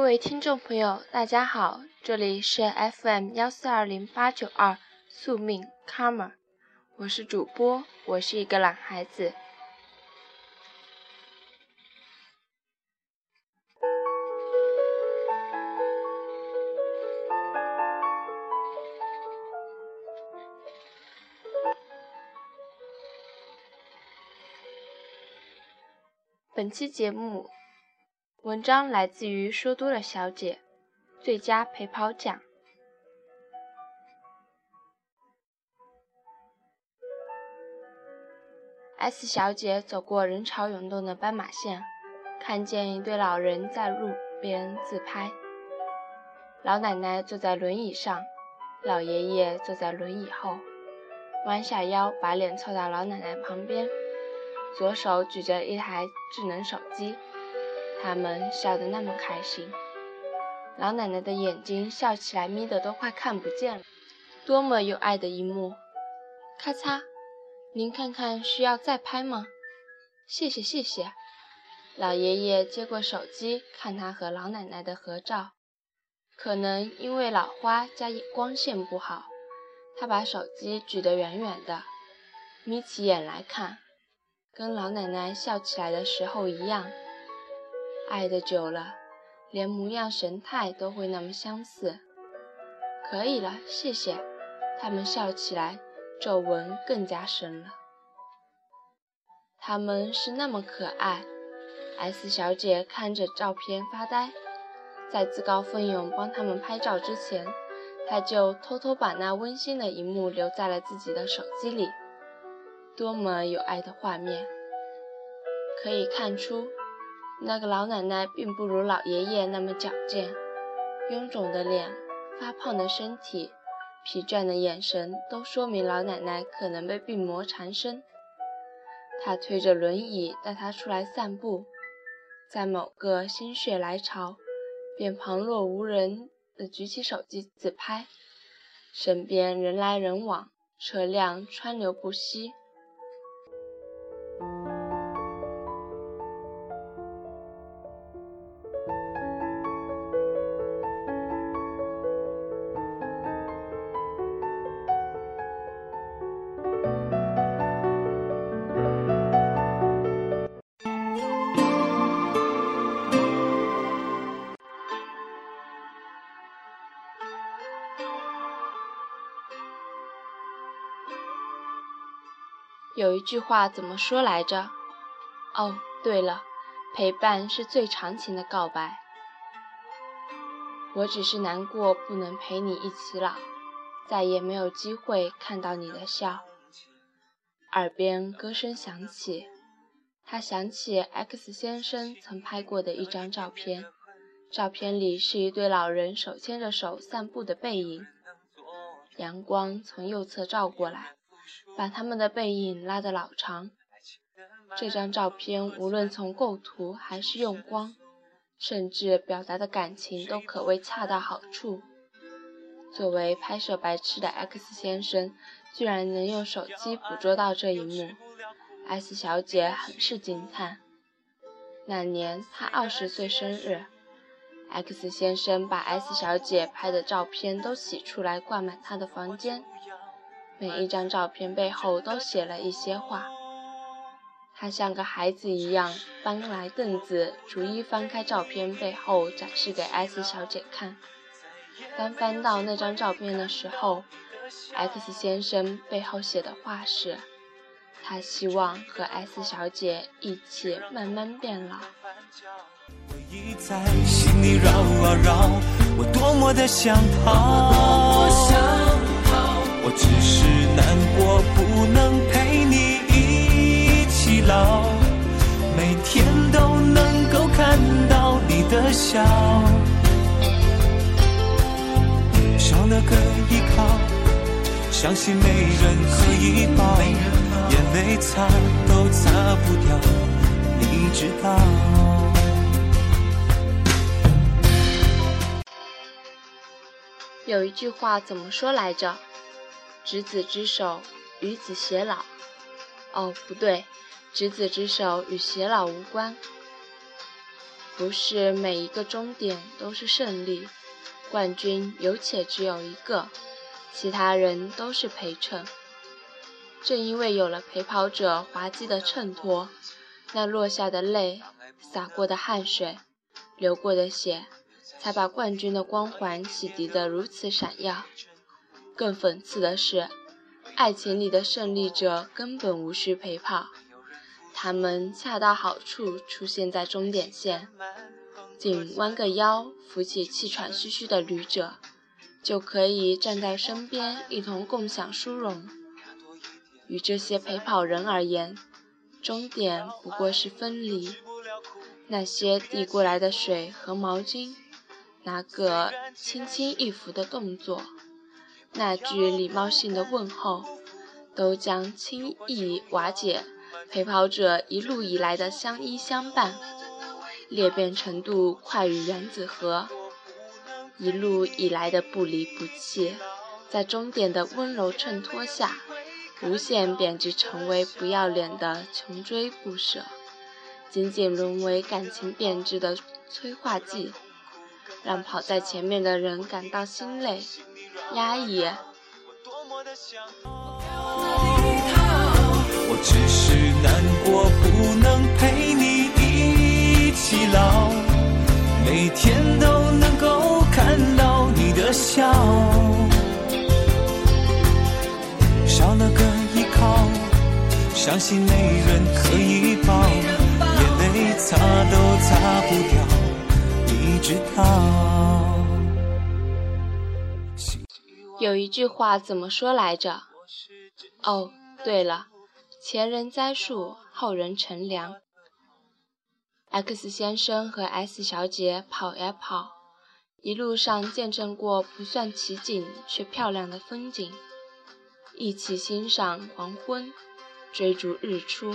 各位听众朋友，大家好，这里是 FM 幺四二零八九二宿命 Karma，我是主播，我是一个懒孩子。本期节目文章来自于说多了小姐，最佳陪跑奖。S 小姐走过人潮涌动的斑马线，看见一对老人在路边自拍。老奶奶坐在轮椅上，老爷爷坐在轮椅后，弯下腰把脸凑到老奶奶旁边。左手举着一台智能手机，他们笑得那么开心。老奶奶的眼睛笑起来眯得都快看不见了，多么有爱的一幕！咔嚓，您看看需要再拍吗？谢谢谢谢。老爷爷接过手机，看他和老奶奶的合照。可能因为老花加光线不好，他把手机举得远远的，眯起眼来看。跟老奶奶笑起来的时候一样，爱的久了，连模样神态都会那么相似。可以了，谢谢。他们笑起来，皱纹更加深了。他们是那么可爱。S 小姐看着照片发呆，在自告奋勇帮他们拍照之前，她就偷偷把那温馨的一幕留在了自己的手机里。多么有爱的画面！可以看出，那个老奶奶并不如老爷爷那么矫健，臃肿的脸、发胖的身体、疲倦的眼神，都说明老奶奶可能被病魔缠身。他推着轮椅带她出来散步，在某个心血来潮，便旁若无人的举起手机自拍，身边人来人往，车辆川流不息。有一句话怎么说来着？哦，对了，陪伴是最长情的告白。我只是难过不能陪你一起老，再也没有机会看到你的笑。耳边歌声响起，他想起 X 先生曾拍过的一张照片，照片里是一对老人手牵着手散步的背影，阳光从右侧照过来。把他们的背影拉得老长。这张照片无论从构图还是用光，甚至表达的感情都可谓恰到好处。作为拍摄白痴的 X 先生，居然能用手机捕捉到这一幕，S 小姐很是惊叹。那年她二十岁生日，X 先生把 S 小姐拍的照片都洗出来挂满他的房间。每一张照片背后都写了一些话。他像个孩子一样搬来凳子，逐一翻开照片背后，展示给 S 小姐看。当翻到那张照片的时候，X 先生背后写的话是：他希望和 S 小姐一起慢慢变老。回忆在心里绕啊绕我多么的想逃。我只是难过，不能陪你一起老，每天都能够看到你的笑，少了个依靠，相信没人可以抱，眼泪擦都擦不掉，你知道。有一句话怎么说来着？执子之手，与子偕老。哦，不对，执子之手与偕老无关。不是每一个终点都是胜利，冠军有且只有一个，其他人都是陪衬。正因为有了陪跑者滑稽的衬托，那落下的泪、洒过的汗水、流过的血，才把冠军的光环洗涤得如此闪耀。更讽刺的是，爱情里的胜利者根本无需陪跑。他们恰到好处出现在终点线，仅弯个腰扶起气喘吁吁的旅者，就可以站在身边一同共享殊荣。与这些陪跑人而言，终点不过是分离。那些递过来的水和毛巾，那个轻轻一拂的动作，那句礼貌性的问候，都将轻易瓦解。陪跑者一路以来的相依相伴，裂变程度快于原子核；一路以来的不离不弃，在终点的温柔衬托下，无限贬值成为不要脸的穷追不舍，仅仅沦为感情变质的催化剂，让跑在前面的人感到心累、压抑。只是难过，不能陪你一起老，每天都能够看到你的笑，少了个依靠，伤心没人可以抱，眼泪擦都擦不掉，你知道。有一句话怎么说来着？哦，对了。前人栽树，后人乘凉。X 先生和 S 小姐跑呀跑，一路上见证过不算奇景却漂亮的风景，一起欣赏黄昏，追逐日出，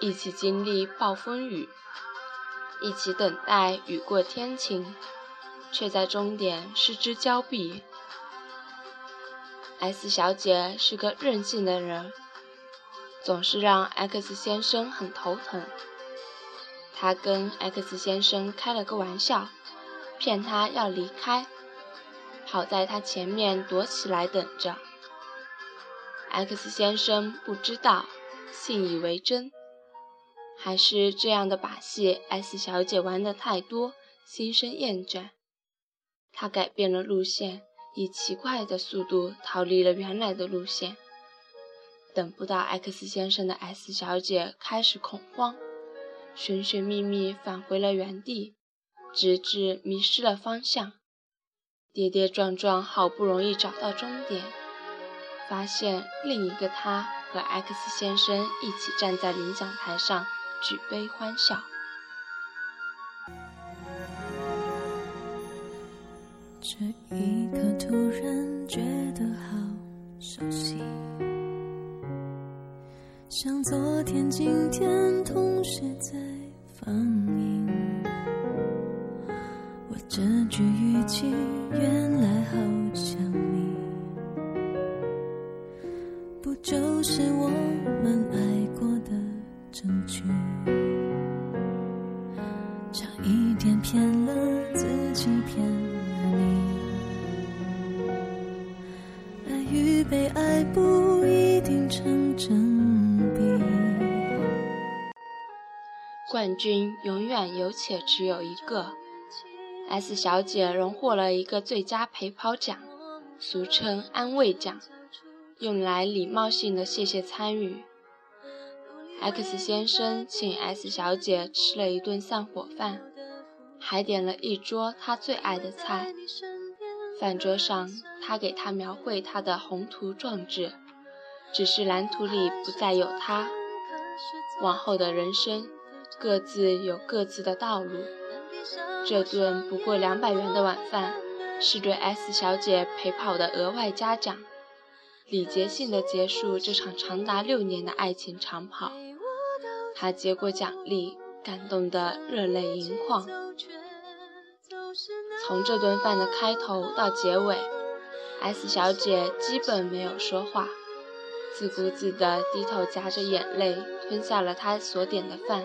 一起经历暴风雨，一起等待雨过天晴，却在终点失之交臂。S 小姐是个任性的人。总是让 X 先生很头疼。他跟 X 先生开了个玩笑，骗他要离开，跑在他前面躲起来等着。X 先生不知道，信以为真。还是这样的把戏，S 小姐玩的太多，心生厌倦。她改变了路线，以奇怪的速度逃离了原来的路线。等不到 X 先生的 S 小姐开始恐慌，寻寻觅觅返回了原地，直至迷失了方向，跌跌撞撞，好不容易找到终点，发现另一个他和 X 先生一起站在领奖台上举杯欢笑。这一刻突然觉得好熟悉。像昨天、今天同时在放映，我这句语气原来好像冠军永远有且只有一个。S 小姐荣获了一个最佳陪跑奖，俗称安慰奖，用来礼貌性的谢谢参与。X 先生请 S 小姐吃了一顿散伙饭，还点了一桌他最爱的菜。饭桌上，他给她描绘他的宏图壮志，只是蓝图里不再有他。往后的人生。各自有各自的道路。这顿不过两百元的晚饭，是对 S 小姐陪跑的额外嘉奖，礼节性的结束这场长达六年的爱情长跑。他接过奖励，感动得热泪盈眶。从这顿饭的开头到结尾，S 小姐基本没有说话，自顾自地低头夹着眼泪吞下了她所点的饭。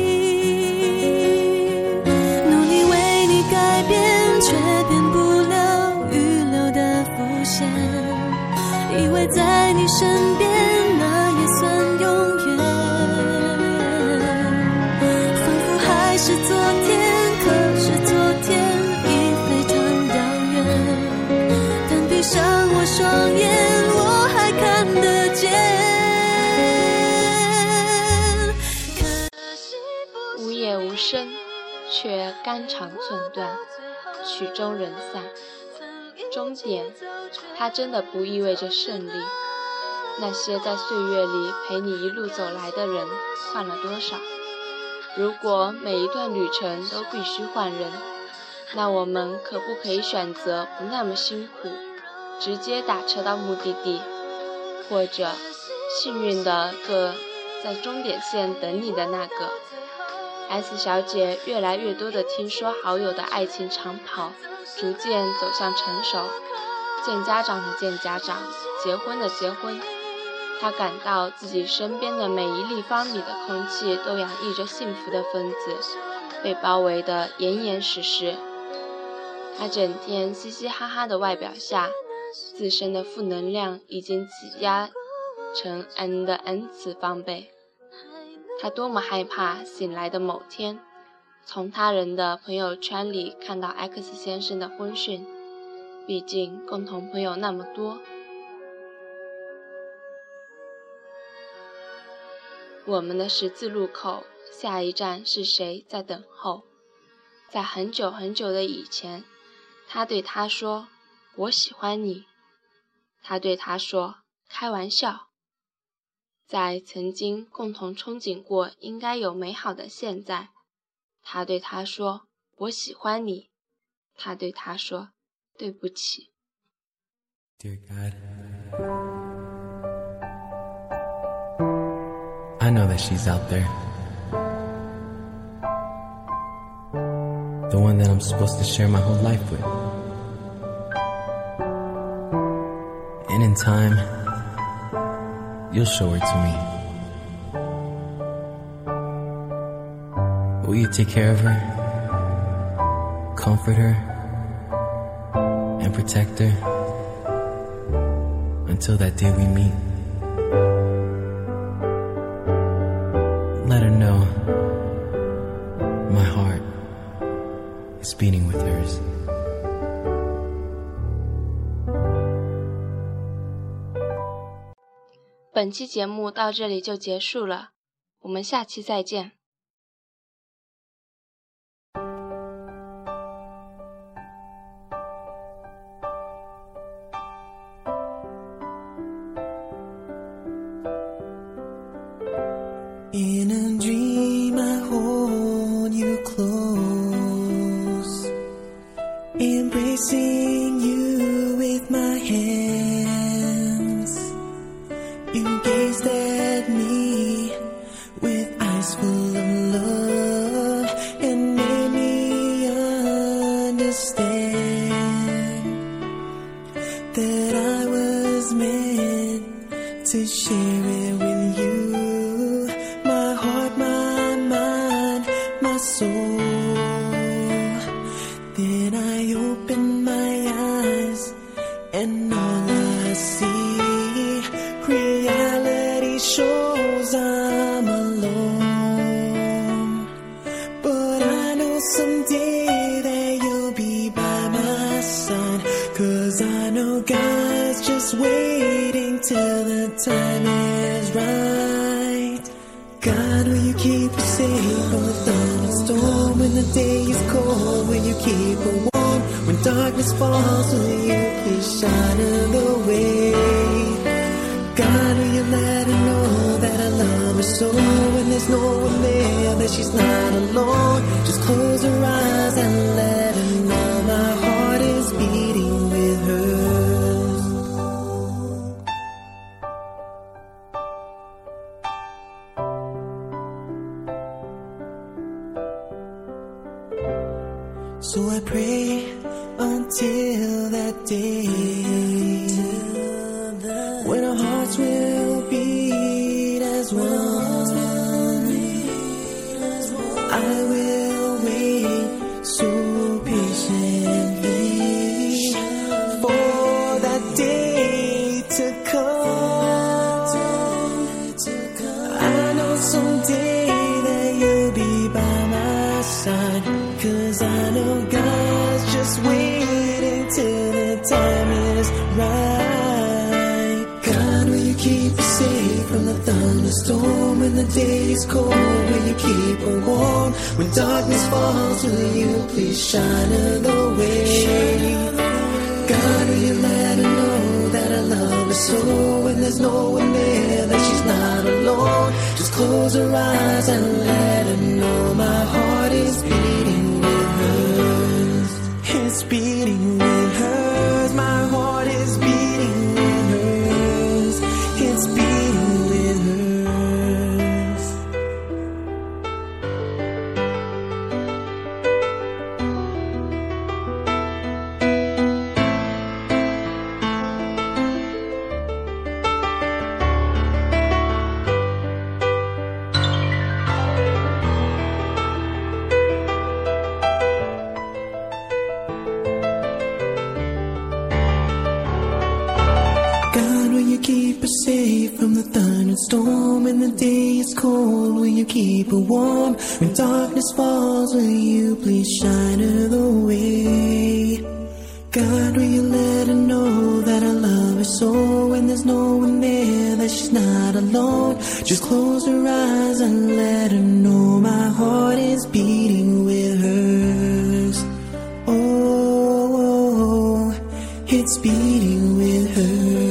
身边，那也算永远。仿佛还是昨天，可是昨天已非常遥远。但闭上我双眼，我还看得见。可惜不无业无声，却肝肠寸断，曲终人散。终点，它真的不意味着胜利。那些在岁月里陪你一路走来的人，换了多少？如果每一段旅程都必须换人，那我们可不可以选择不那么辛苦，直接打车到目的地，或者幸运的坐在终点线等你的那个？S 小姐越来越多的听说好友的爱情长跑。逐渐走向成熟，见家长的见家长，结婚的结婚。他感到自己身边的每一立方米的空气都洋溢着幸福的分子，被包围得严严实实。他整天嘻嘻哈哈的外表下，自身的负能量已经挤压成 n 的 n 次方倍。他多么害怕醒来的某天。从他人的朋友圈里看到 X 先生的婚讯，毕竟共同朋友那么多。我们的十字路口，下一站是谁在等候？在很久很久的以前，他对他说：“我喜欢你。”他对他说：“开玩笑。”在曾经共同憧憬过应该有美好的现在。他对他说：“我喜欢你。”他对他说：“对不起。” I know that she's out there. The one that I'm supposed to share my whole life with. And in time, you'll show her to me. Will you take care of her, comfort her, and protect her until that day we meet? My heart is beating with hers. 本期节目到这里就结束了，我们下期再见。Embracing darkness falls? Will you shine her the way? God, will you let her know that I love her so? When there's no one there, that she's not alone. Just close her eyes I will when darkness falls? Will you please shine the way? God, will you let her know that I love her so? When there's no one there, that she's not alone. Just close her eyes and let her know my heart is beating with hers. It's beating When darkness falls, will you please shine her the way? God, will you let her know that I love her so when there's no one there, that she's not alone? Just close her eyes and let her know my heart is beating with hers. Oh, it's beating with hers.